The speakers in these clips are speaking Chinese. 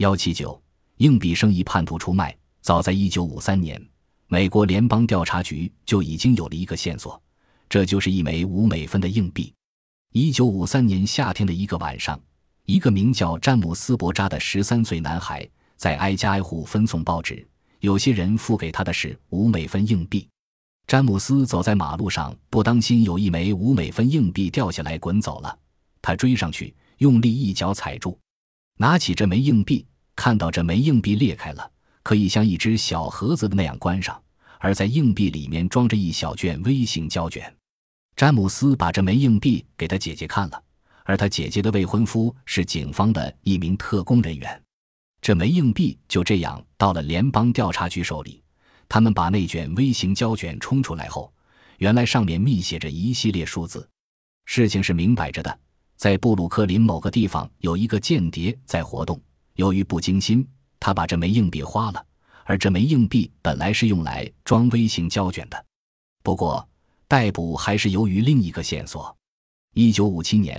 幺七九，硬币生意叛徒出卖。早在一九五三年，美国联邦调查局就已经有了一个线索，这就是一枚五美分的硬币。一九五三年夏天的一个晚上，一个名叫詹姆斯·伯扎的十三岁男孩在挨家挨户分送报纸，有些人付给他的是五美分硬币。詹姆斯走在马路上，不当心有一枚五美分硬币掉下来滚走了，他追上去，用力一脚踩住，拿起这枚硬币，看到这枚硬币裂开了。可以像一只小盒子的那样关上，而在硬币里面装着一小卷微型胶卷。詹姆斯把这枚硬币给他姐姐看了，而他姐姐的未婚夫是警方的一名特工人员。这枚硬币就这样到了联邦调查局手里。他们把那卷微型胶卷冲出来后，原来上面密写着一系列数字。事情是明摆着的，在布鲁克林某个地方有一个间谍在活动。由于不精心。他把这枚硬币花了，而这枚硬币本来是用来装微型胶卷的。不过，逮捕还是由于另一个线索。一九五七年，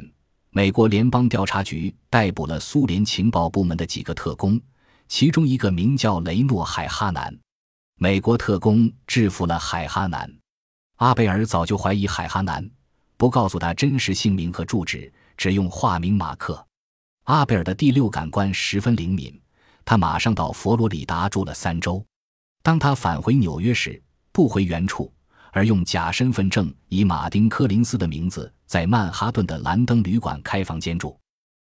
美国联邦调查局逮捕了苏联情报部门的几个特工，其中一个名叫雷诺·海哈南。美国特工制服了海哈南。阿贝尔早就怀疑海哈南，不告诉他真实姓名和住址，只用化名马克。阿贝尔的第六感官十分灵敏。他马上到佛罗里达住了三周。当他返回纽约时，不回原处，而用假身份证以马丁·柯林斯的名字在曼哈顿的兰登旅馆开房间住。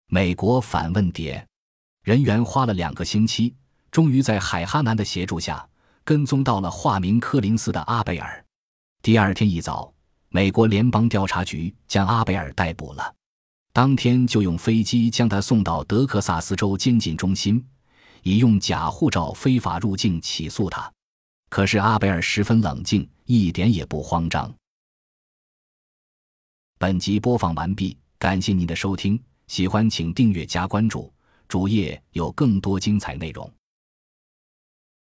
美国反问谍人员花了两个星期，终于在海哈南的协助下跟踪到了化名柯林斯的阿贝尔。第二天一早，美国联邦调查局将阿贝尔逮捕了，当天就用飞机将他送到德克萨斯州监禁中心。以用假护照非法入境起诉他，可是阿贝尔十分冷静，一点也不慌张。本集播放完毕，感谢您的收听，喜欢请订阅加关注，主页有更多精彩内容。